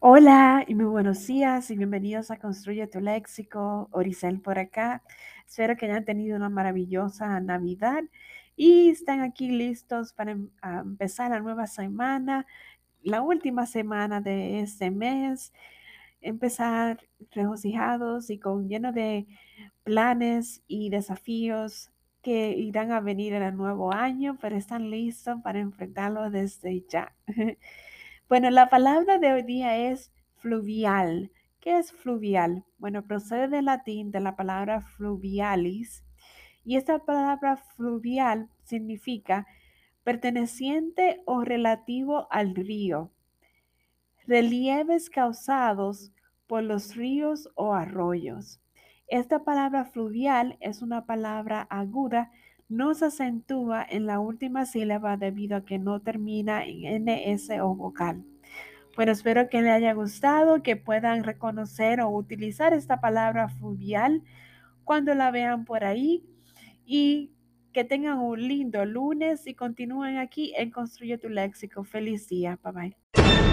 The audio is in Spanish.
Hola y muy buenos días y bienvenidos a Construye tu Léxico. Oricel por acá. Espero que hayan tenido una maravillosa Navidad y están aquí listos para em, empezar la nueva semana, la última semana de este mes. Empezar regocijados y con lleno de planes y desafíos que irán a venir en el nuevo año, pero están listos para enfrentarlo desde ya. Bueno, la palabra de hoy día es fluvial. ¿Qué es fluvial? Bueno, procede del latín de la palabra fluvialis y esta palabra fluvial significa perteneciente o relativo al río. Relieves causados por los ríos o arroyos. Esta palabra fluvial es una palabra aguda no se acentúa en la última sílaba debido a que no termina en NS o vocal. Bueno, espero que les haya gustado, que puedan reconocer o utilizar esta palabra fluvial cuando la vean por ahí y que tengan un lindo lunes y continúen aquí en Construye tu Léxico. Feliz día. Bye bye.